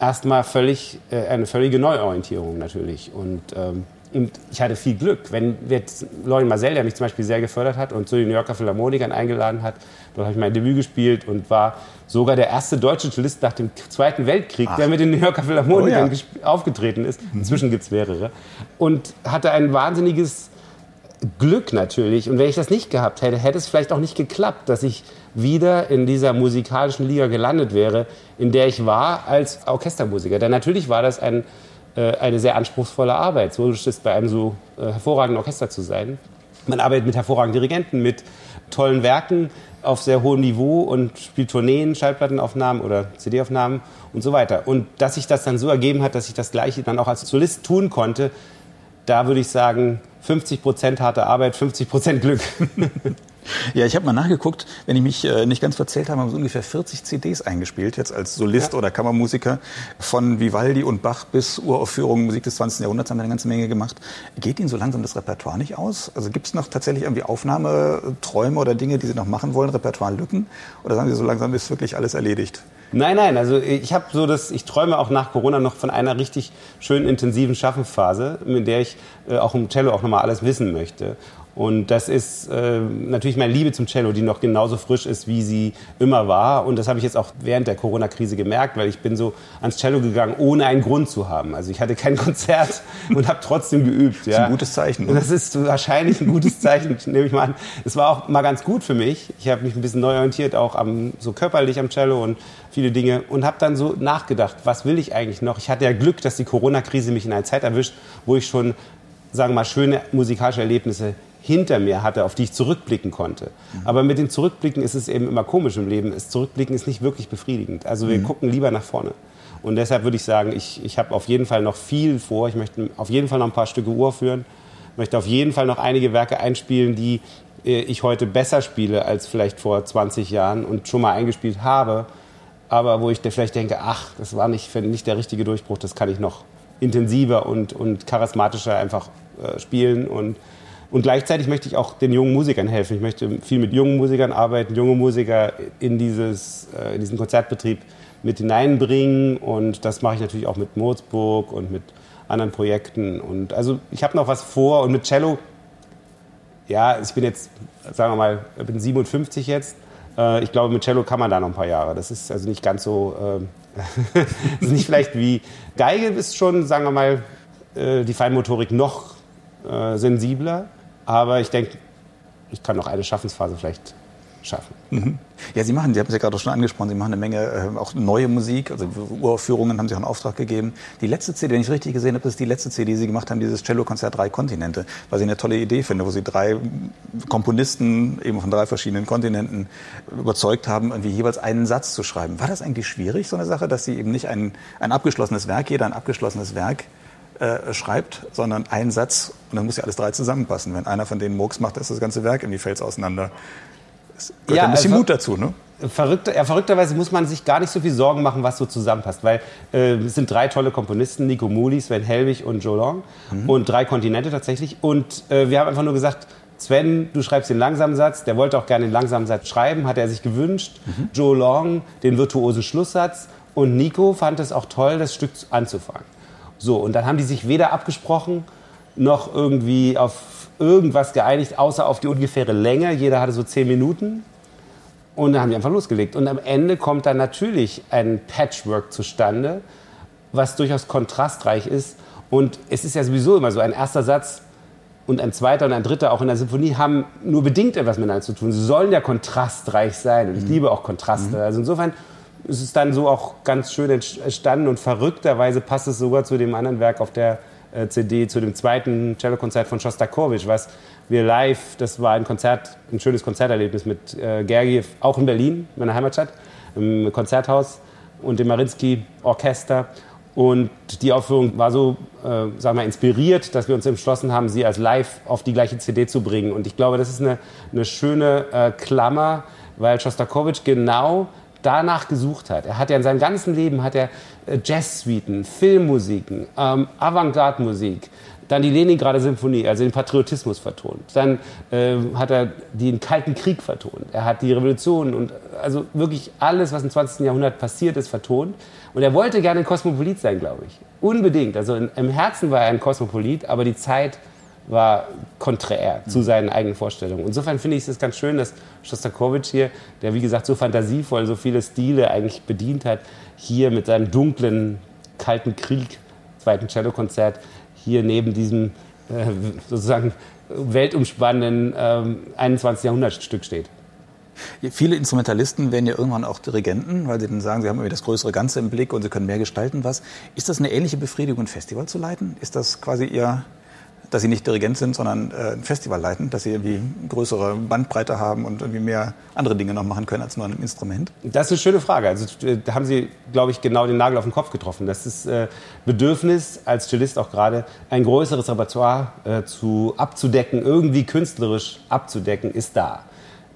erstmal völlig, äh, eine völlige Neuorientierung natürlich. Und ähm, und ich hatte viel Glück. Wenn jetzt Lorin Marcel, der mich zum Beispiel sehr gefördert hat und zu den New Yorker Philharmonikern eingeladen hat, dort habe ich mein Debüt gespielt und war sogar der erste deutsche Cellist nach dem Zweiten Weltkrieg, Ach. der mit den New Yorker Philharmonikern oh, ja. aufgetreten ist. Mhm. Inzwischen gibt es mehrere. Und hatte ein wahnsinniges Glück natürlich. Und wenn ich das nicht gehabt hätte, hätte es vielleicht auch nicht geklappt, dass ich wieder in dieser musikalischen Liga gelandet wäre, in der ich war als Orchestermusiker. Denn natürlich war das ein äh, eine sehr anspruchsvolle Arbeit. So ist es bei einem so äh, hervorragenden Orchester zu sein. Man arbeitet mit hervorragenden Dirigenten, mit tollen Werken, auf sehr hohem Niveau und spiele Tourneen, Schallplattenaufnahmen oder CD-Aufnahmen und so weiter. Und dass sich das dann so ergeben hat, dass ich das Gleiche dann auch als Solist tun konnte, da würde ich sagen, 50 Prozent harte Arbeit, 50 Prozent Glück. [laughs] Ja, ich habe mal nachgeguckt, wenn ich mich äh, nicht ganz verzählt habe, haben wir so ungefähr 40 CDs eingespielt, jetzt als Solist ja. oder Kammermusiker. Von Vivaldi und Bach bis Uraufführungen, Musik des 20. Jahrhunderts haben wir eine ganze Menge gemacht. Geht Ihnen so langsam das Repertoire nicht aus? Also gibt es noch tatsächlich irgendwie Aufnahmeträume oder Dinge, die Sie noch machen wollen, Repertoire-Lücken? Oder sagen Sie, so langsam ist wirklich alles erledigt? Nein, nein, also ich habe so das, ich träume auch nach Corona noch von einer richtig schönen intensiven Schaffensphase, in der ich äh, auch im Cello auch nochmal alles wissen möchte. Und das ist äh, natürlich meine Liebe zum Cello, die noch genauso frisch ist, wie sie immer war. Und das habe ich jetzt auch während der Corona-Krise gemerkt, weil ich bin so ans Cello gegangen, ohne einen Grund zu haben. Also ich hatte kein [laughs] Konzert und habe trotzdem geübt. Ja. Das ist ein gutes Zeichen. Oder? Das ist wahrscheinlich ein gutes Zeichen, [laughs] nehme ich mal an. Es war auch mal ganz gut für mich. Ich habe mich ein bisschen neu orientiert, auch am, so körperlich am Cello und viele Dinge. Und habe dann so nachgedacht, was will ich eigentlich noch? Ich hatte ja Glück, dass die Corona-Krise mich in einer Zeit erwischt, wo ich schon sagen wir mal, schöne musikalische Erlebnisse hinter mir hatte, auf die ich zurückblicken konnte. Mhm. Aber mit dem Zurückblicken ist es eben immer komisch im Leben. Das Zurückblicken ist nicht wirklich befriedigend. Also wir mhm. gucken lieber nach vorne. Und deshalb würde ich sagen, ich, ich habe auf jeden Fall noch viel vor. Ich möchte auf jeden Fall noch ein paar Stücke urführen. möchte auf jeden Fall noch einige Werke einspielen, die äh, ich heute besser spiele als vielleicht vor 20 Jahren und schon mal eingespielt habe. Aber wo ich vielleicht denke, ach, das war nicht, nicht der richtige Durchbruch, das kann ich noch intensiver und, und charismatischer einfach äh, spielen. Und und gleichzeitig möchte ich auch den jungen Musikern helfen. Ich möchte viel mit jungen Musikern arbeiten, junge Musiker in, dieses, äh, in diesen Konzertbetrieb mit hineinbringen. Und das mache ich natürlich auch mit Mozburg und mit anderen Projekten. Und also ich habe noch was vor. Und mit Cello, ja, ich bin jetzt, sagen wir mal, bin 57 jetzt. Äh, ich glaube, mit Cello kann man da noch ein paar Jahre. Das ist also nicht ganz so, äh, [laughs] ist nicht vielleicht wie Geige ist schon, sagen wir mal, die Feinmotorik noch äh, sensibler. Aber ich denke, ich kann noch eine Schaffensphase vielleicht schaffen. Mhm. Ja, Sie machen, Sie haben es ja gerade schon angesprochen, Sie machen eine Menge äh, auch neue Musik, also Uraufführungen haben Sie auch in Auftrag gegeben. Die letzte CD, wenn ich richtig gesehen habe, ist die letzte CD, die Sie gemacht haben, dieses Cello-Konzert Drei Kontinente, was ich eine tolle Idee finde, wo Sie drei Komponisten eben von drei verschiedenen Kontinenten überzeugt haben, irgendwie jeweils einen Satz zu schreiben. War das eigentlich schwierig, so eine Sache, dass Sie eben nicht ein, ein abgeschlossenes Werk, jeder ein abgeschlossenes Werk äh, schreibt, sondern ein Satz und dann muss ja alles drei zusammenpassen. Wenn einer von denen Murks macht, ist das ganze Werk irgendwie fällt auseinander. Es gehört ja, ein bisschen Mut dazu, ne? Verrückter, ja, verrückterweise muss man sich gar nicht so viel Sorgen machen, was so zusammenpasst, weil äh, es sind drei tolle Komponisten, Nico Muli, Sven Helwig und Joe Long mhm. und drei Kontinente tatsächlich und äh, wir haben einfach nur gesagt, Sven, du schreibst den langsamen Satz, der wollte auch gerne den langsamen Satz schreiben, hat er sich gewünscht. Mhm. Joe Long den virtuosen Schlusssatz und Nico fand es auch toll, das Stück anzufangen. So, und dann haben die sich weder abgesprochen noch irgendwie auf irgendwas geeinigt, außer auf die ungefähre Länge. Jeder hatte so zehn Minuten. Und dann haben die einfach losgelegt. Und am Ende kommt dann natürlich ein Patchwork zustande, was durchaus kontrastreich ist. Und es ist ja sowieso immer so, ein erster Satz und ein zweiter und ein dritter auch in der Symphonie haben nur bedingt etwas miteinander zu tun. Sie sollen ja kontrastreich sein. Und ich mhm. liebe auch Kontraste. Mhm. Also insofern ist es dann so auch ganz schön entstanden und verrückterweise passt es sogar zu dem anderen Werk auf der äh, CD, zu dem zweiten Cellokonzert von Shostakovich, was wir live, das war ein Konzert, ein schönes Konzerterlebnis mit äh, Gergiev, auch in Berlin, meiner Heimatstadt, im Konzerthaus und dem Marinsky Orchester. Und die Aufführung war so, äh, sagen wir, inspiriert, dass wir uns entschlossen haben, sie als live auf die gleiche CD zu bringen. Und ich glaube, das ist eine, eine schöne äh, Klammer, weil Shostakovich genau danach gesucht hat. Er hat ja in seinem ganzen Leben hat er äh, Jazz-Suiten, Filmmusiken, ähm, Avantgarde-Musik, dann die Leningrader Symphonie, also den Patriotismus vertont. Dann äh, hat er den Kalten Krieg vertont. Er hat die Revolution und also wirklich alles, was im 20. Jahrhundert passiert ist, vertont. Und er wollte gerne ein Kosmopolit sein, glaube ich. Unbedingt. Also in, im Herzen war er ein Kosmopolit, aber die Zeit war konträr zu seinen eigenen Vorstellungen. Insofern finde ich es ganz schön, dass Shostakovich hier, der wie gesagt so fantasievoll so viele Stile eigentlich bedient hat, hier mit seinem dunklen, kalten Krieg, zweiten Cellokonzert, hier neben diesem äh, sozusagen weltumspannenden ähm, 21. Jahrhundertstück steht. Viele Instrumentalisten werden ja irgendwann auch Dirigenten, weil sie dann sagen, sie haben irgendwie das größere Ganze im Blick und sie können mehr gestalten was. Ist das eine ähnliche Befriedigung, ein Festival zu leiten? Ist das quasi ihr dass Sie nicht Dirigent sind, sondern äh, ein Festival leiten, dass Sie irgendwie größere Bandbreite haben und irgendwie mehr andere Dinge noch machen können als nur ein Instrument? Das ist eine schöne Frage. Also da haben Sie, glaube ich, genau den Nagel auf den Kopf getroffen. Das ist äh, Bedürfnis als Cellist auch gerade ein größeres Repertoire äh, zu abzudecken, irgendwie künstlerisch abzudecken, ist da.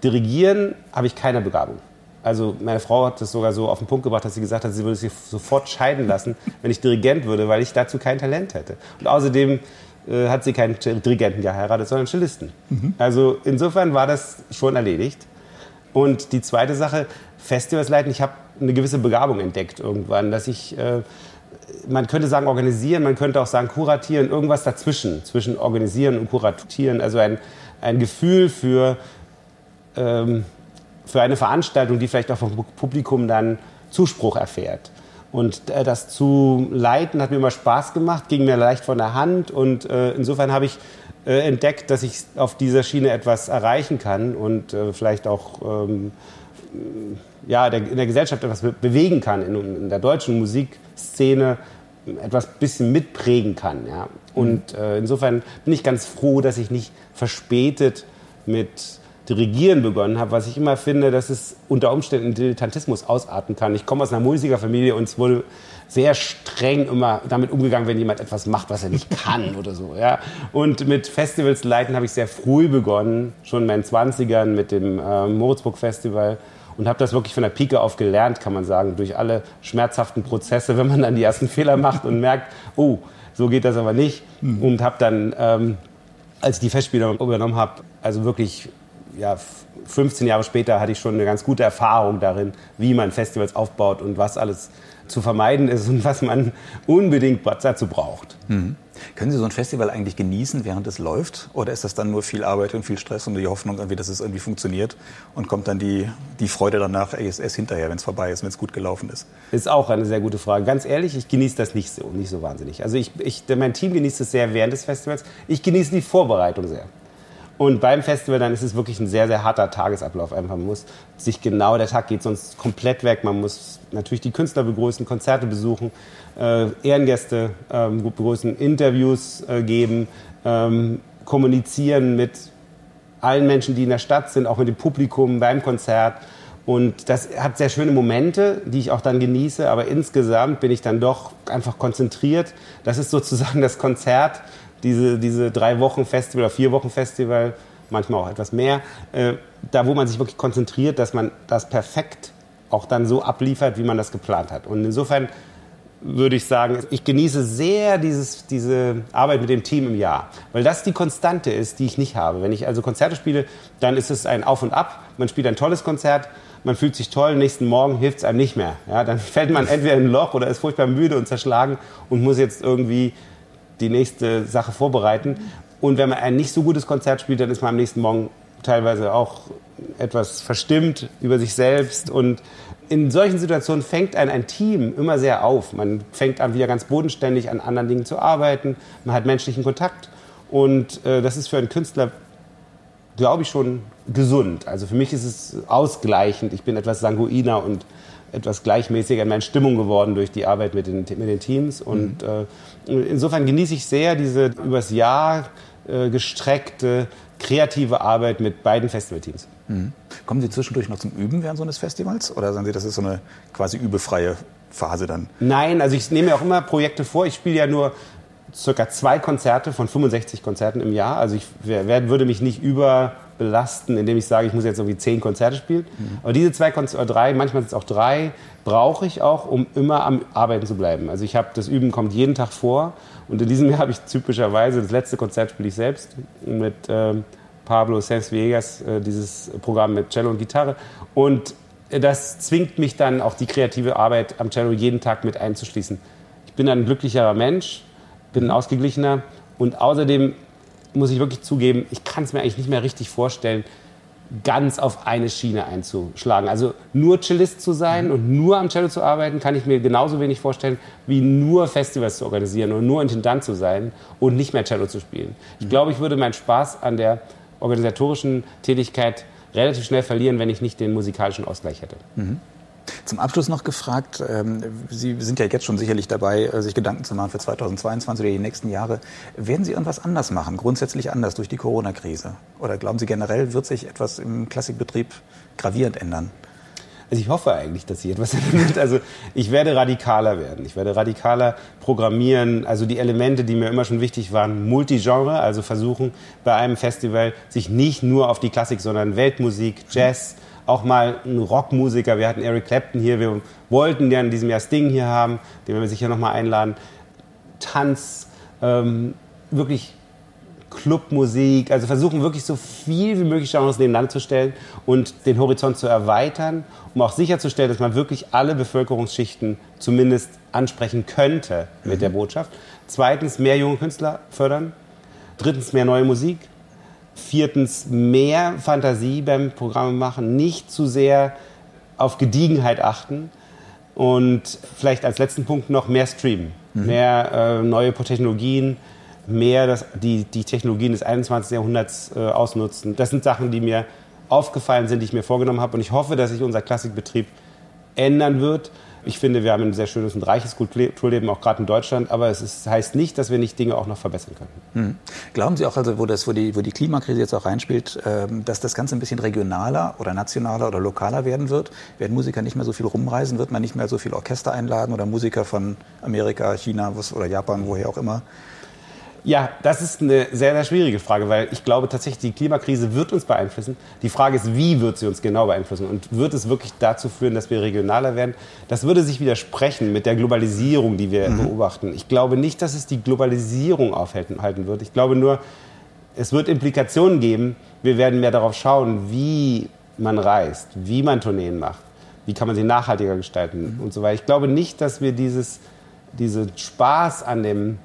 Dirigieren habe ich keine Begabung. Also meine Frau hat das sogar so auf den Punkt gebracht, dass sie gesagt hat, sie würde sich sofort scheiden lassen, [laughs] wenn ich Dirigent würde, weil ich dazu kein Talent hätte. Und außerdem äh, hat sie keinen Dirigenten geheiratet, sondern einen Cellisten. Mhm. Also insofern war das schon erledigt. Und die zweite Sache, Festivals leiten, ich habe eine gewisse Begabung entdeckt irgendwann, dass ich, äh, man könnte sagen organisieren, man könnte auch sagen kuratieren, irgendwas dazwischen, zwischen organisieren und kuratieren, also ein, ein Gefühl für ähm, für eine Veranstaltung, die vielleicht auch vom Publikum dann Zuspruch erfährt. Und äh, das zu leiten hat mir immer Spaß gemacht, ging mir leicht von der Hand und äh, insofern habe ich äh, entdeckt, dass ich auf dieser Schiene etwas erreichen kann und vielleicht auch ähm, ja, in der Gesellschaft etwas be bewegen kann, in, der deutschen Musikszene etwas bisschen mitprägen kann. Ja. Und insofern bin ich ganz froh, dass ich nicht verspätet mit Dirigieren begonnen habe, was ich immer finde, dass es unter Umständen Dilettantismus ausarten kann. Ich komme aus einer Musikerfamilie und es wurde sehr streng immer damit umgegangen, wenn jemand etwas macht, was er nicht kann [laughs] oder so. Ja. Und mit Festivals leiten habe ich sehr früh begonnen, schon in meinen 20ern mit dem äh, Moritzburg Festival und habe das wirklich von der Pike auf gelernt, kann man sagen, durch alle schmerzhaften Prozesse, wenn man dann die ersten Fehler macht und merkt, oh, so geht das aber nicht. Mhm. Und habe dann, ähm, als ich die Festspiele übernommen habe, also wirklich ja, 15 Jahre später hatte ich schon eine ganz gute Erfahrung darin, wie man Festivals aufbaut und was alles zu vermeiden ist und was man unbedingt dazu braucht. Mhm. Können Sie so ein Festival eigentlich genießen, während es läuft? Oder ist das dann nur viel Arbeit und viel Stress und die Hoffnung, dass es irgendwie funktioniert? Und kommt dann die, die Freude danach erst hinterher, wenn es vorbei ist, wenn es gut gelaufen ist? Ist auch eine sehr gute Frage. Ganz ehrlich, ich genieße das nicht so, nicht so wahnsinnig. Also ich, ich, mein Team genießt es sehr während des Festivals. Ich genieße die Vorbereitung sehr. Und beim Festival dann ist es wirklich ein sehr, sehr harter Tagesablauf. Einfach. Man muss sich genau, der Tag geht sonst komplett weg. Man muss natürlich die Künstler begrüßen, Konzerte besuchen, äh, Ehrengäste ähm, begrüßen, Interviews äh, geben, ähm, kommunizieren mit allen Menschen, die in der Stadt sind, auch mit dem Publikum beim Konzert. Und das hat sehr schöne Momente, die ich auch dann genieße, aber insgesamt bin ich dann doch einfach konzentriert. Das ist sozusagen das Konzert diese, diese drei Wochen Festival oder vier Wochen Festival, manchmal auch etwas mehr, äh, da wo man sich wirklich konzentriert, dass man das perfekt auch dann so abliefert, wie man das geplant hat. Und insofern würde ich sagen, ich genieße sehr dieses, diese Arbeit mit dem Team im Jahr, weil das die Konstante ist, die ich nicht habe. Wenn ich also Konzerte spiele, dann ist es ein Auf und Ab. Man spielt ein tolles Konzert, man fühlt sich toll, nächsten Morgen hilft es einem nicht mehr. Ja, dann [laughs] fällt man entweder in ein Loch oder ist furchtbar müde und zerschlagen und muss jetzt irgendwie die nächste Sache vorbereiten. Und wenn man ein nicht so gutes Konzert spielt, dann ist man am nächsten Morgen teilweise auch etwas verstimmt über sich selbst. Und in solchen Situationen fängt ein, ein Team immer sehr auf. Man fängt an, wieder ganz bodenständig an anderen Dingen zu arbeiten. Man hat menschlichen Kontakt. Und äh, das ist für einen Künstler, glaube ich, schon gesund. Also für mich ist es ausgleichend. Ich bin etwas sanguiner und etwas gleichmäßiger in meiner Stimmung geworden durch die Arbeit mit den, mit den Teams. Und mhm. äh, insofern genieße ich sehr diese übers Jahr äh, gestreckte, kreative Arbeit mit beiden Festivalteams. Mhm. Kommen Sie zwischendurch noch zum Üben während so eines Festivals? Oder sagen Sie, das ist so eine quasi übefreie Phase dann? Nein, also ich nehme mir auch immer Projekte vor. Ich spiele ja nur circa zwei Konzerte von 65 Konzerten im Jahr. Also ich wär, würde mich nicht über belasten, indem ich sage, ich muss jetzt irgendwie zehn Konzerte spielen. Mhm. Aber diese zwei Konzerte, oder drei, manchmal sind es auch drei, brauche ich auch, um immer am Arbeiten zu bleiben. Also ich habe, das Üben kommt jeden Tag vor. Und in diesem Jahr [laughs] habe ich typischerweise, das letzte Konzert spiele ich selbst mit äh, Pablo Sanz Viegas, äh, dieses Programm mit Cello und Gitarre. Und das zwingt mich dann auch die kreative Arbeit am Cello jeden Tag mit einzuschließen. Ich bin ein glücklicherer Mensch, bin ein ausgeglichener und außerdem muss ich wirklich zugeben, ich kann es mir eigentlich nicht mehr richtig vorstellen, ganz auf eine Schiene einzuschlagen. Also nur Cellist zu sein und nur am Cello zu arbeiten, kann ich mir genauso wenig vorstellen, wie nur Festivals zu organisieren und nur Intendant zu sein und nicht mehr Cello zu spielen. Ich mhm. glaube, ich würde meinen Spaß an der organisatorischen Tätigkeit relativ schnell verlieren, wenn ich nicht den musikalischen Ausgleich hätte. Mhm. Zum Abschluss noch gefragt, ähm, Sie sind ja jetzt schon sicherlich dabei, äh, sich Gedanken zu machen für 2022 oder die nächsten Jahre. Werden Sie irgendwas anders machen, grundsätzlich anders durch die Corona-Krise? Oder glauben Sie generell, wird sich etwas im Klassikbetrieb gravierend ändern? Also ich hoffe eigentlich, dass sich etwas [laughs] ändert. Also ich werde radikaler werden. Ich werde radikaler programmieren. Also die Elemente, die mir immer schon wichtig waren, Multigenre, also versuchen bei einem Festival sich nicht nur auf die Klassik, sondern Weltmusik, Jazz, auch mal ein Rockmusiker. Wir hatten Eric Clapton hier. Wir wollten ja in diesem Jahr Sting hier haben, den werden wir sicher noch mal einladen. Tanz, ähm, wirklich Clubmusik, also versuchen wirklich so viel wie möglich Genres nebeneinander zu stellen und den Horizont zu erweitern, um auch sicherzustellen, dass man wirklich alle Bevölkerungsschichten zumindest ansprechen könnte mit mhm. der Botschaft. Zweitens, mehr junge Künstler fördern. Drittens, mehr neue Musik. Viertens, mehr Fantasie beim Programm machen, nicht zu sehr auf Gediegenheit achten. Und vielleicht als letzten Punkt noch mehr streamen, mhm. mehr äh, neue Technologien, mehr das, die, die Technologien des 21. Jahrhunderts äh, ausnutzen. Das sind Sachen, die mir aufgefallen sind, die ich mir vorgenommen habe. Und ich hoffe, dass sich unser Klassikbetrieb ändern wird. Ich finde, wir haben ein sehr schönes und reiches Kulturleben, auch gerade in Deutschland. Aber es ist, heißt nicht, dass wir nicht Dinge auch noch verbessern können. Hm. Glauben Sie auch, also, wo, das, wo, die, wo die Klimakrise jetzt auch reinspielt, ähm, dass das Ganze ein bisschen regionaler oder nationaler oder lokaler werden wird? Werden Musiker nicht mehr so viel rumreisen? Wird man nicht mehr so viel Orchester einladen oder Musiker von Amerika, China oder Japan, woher auch immer? Ja, das ist eine sehr, sehr schwierige Frage, weil ich glaube tatsächlich, die Klimakrise wird uns beeinflussen. Die Frage ist, wie wird sie uns genau beeinflussen? Und wird es wirklich dazu führen, dass wir regionaler werden? Das würde sich widersprechen mit der Globalisierung, die wir mhm. beobachten. Ich glaube nicht, dass es die Globalisierung aufhalten wird. Ich glaube nur, es wird Implikationen geben. Wir werden mehr darauf schauen, wie man reist, wie man Tourneen macht, wie kann man sie nachhaltiger gestalten mhm. und so weiter. Ich glaube nicht, dass wir dieses, diesen Spaß an dem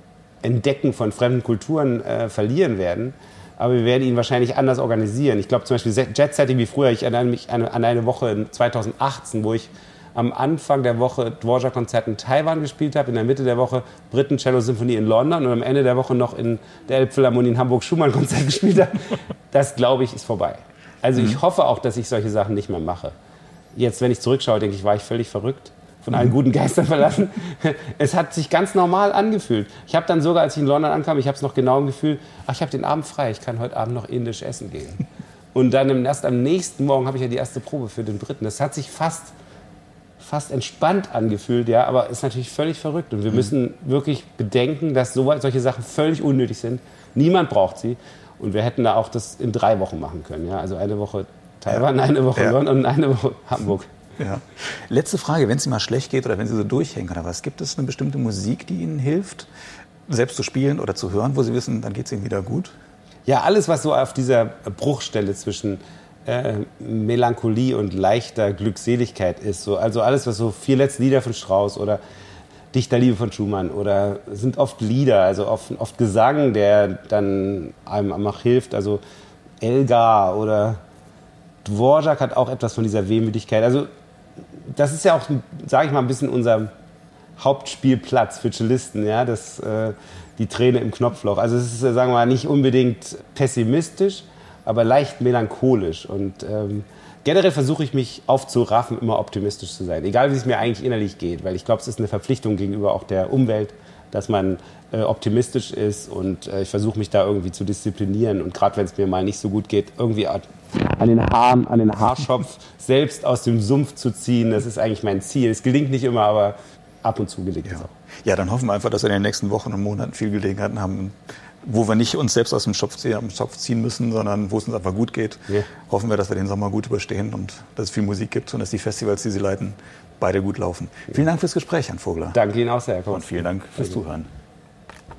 Entdecken von fremden Kulturen äh, verlieren werden. Aber wir werden ihn wahrscheinlich anders organisieren. Ich glaube zum Beispiel Jet-Setting wie früher. Ich erinnere mich an, an eine Woche in 2018, wo ich am Anfang der Woche Dvorak-Konzert in Taiwan gespielt habe, in der Mitte der Woche Briten-Cello-Symphonie in London und am Ende der Woche noch in der Elbphilharmonie in Hamburg Schumann-Konzert [laughs] gespielt habe. Das, glaube ich, ist vorbei. Also ich mhm. hoffe auch, dass ich solche Sachen nicht mehr mache. Jetzt, wenn ich zurückschaue, denke ich, war ich völlig verrückt von allen guten Geistern verlassen. Es hat sich ganz normal angefühlt. Ich habe dann sogar, als ich in London ankam, ich habe es noch genau im Gefühl, ach, ich habe den Abend frei, ich kann heute Abend noch indisch essen gehen. Und dann erst am nächsten Morgen habe ich ja die erste Probe für den Briten. Das hat sich fast, fast entspannt angefühlt, ja, aber ist natürlich völlig verrückt. Und wir mhm. müssen wirklich bedenken, dass so, solche Sachen völlig unnötig sind. Niemand braucht sie. Und wir hätten da auch das in drei Wochen machen können. Ja? Also eine Woche Taiwan, eine Woche ja. London und eine Woche Hamburg. Ja. Letzte Frage, wenn es Ihnen mal schlecht geht oder wenn Sie so durchhängen oder was, gibt es eine bestimmte Musik, die Ihnen hilft, selbst zu spielen oder zu hören, wo Sie wissen, dann geht es Ihnen wieder gut? Ja, alles, was so auf dieser Bruchstelle zwischen äh, Melancholie und leichter Glückseligkeit ist, so, also alles, was so vier letzte Lieder von Strauss oder Dichterliebe von Schumann oder sind oft Lieder, also oft, oft Gesang, der dann einem auch hilft, also Elgar oder Dvorak hat auch etwas von dieser Wehmütigkeit. Also das ist ja auch, sage ich mal, ein bisschen unser Hauptspielplatz für Cellisten, ja, das, äh, die Träne im Knopfloch. Also es ist, sagen wir mal, nicht unbedingt pessimistisch, aber leicht melancholisch. Und ähm, generell versuche ich mich aufzuraffen, immer optimistisch zu sein, egal wie es mir eigentlich innerlich geht, weil ich glaube, es ist eine Verpflichtung gegenüber auch der Umwelt, dass man äh, optimistisch ist und äh, ich versuche mich da irgendwie zu disziplinieren und gerade wenn es mir mal nicht so gut geht, irgendwie an den Haaren, an den Haarschopf selbst aus dem Sumpf zu ziehen. Das ist eigentlich mein Ziel. Es gelingt nicht immer, aber ab und zu gelingt ja. es auch. Ja, dann hoffen wir einfach, dass wir in den nächsten Wochen und Monaten viel Gelegenheiten haben, wo wir nicht uns selbst aus dem Schopf ziehen müssen, sondern wo es uns einfach gut geht. Ja. Hoffen wir, dass wir den Sommer gut überstehen und dass es viel Musik gibt und dass die Festivals, die Sie leiten, beide gut laufen. Vielen Dank fürs Gespräch, Herrn Vogler. Danke Ihnen auch sehr, Herr Und vielen Dank fürs Zuhören.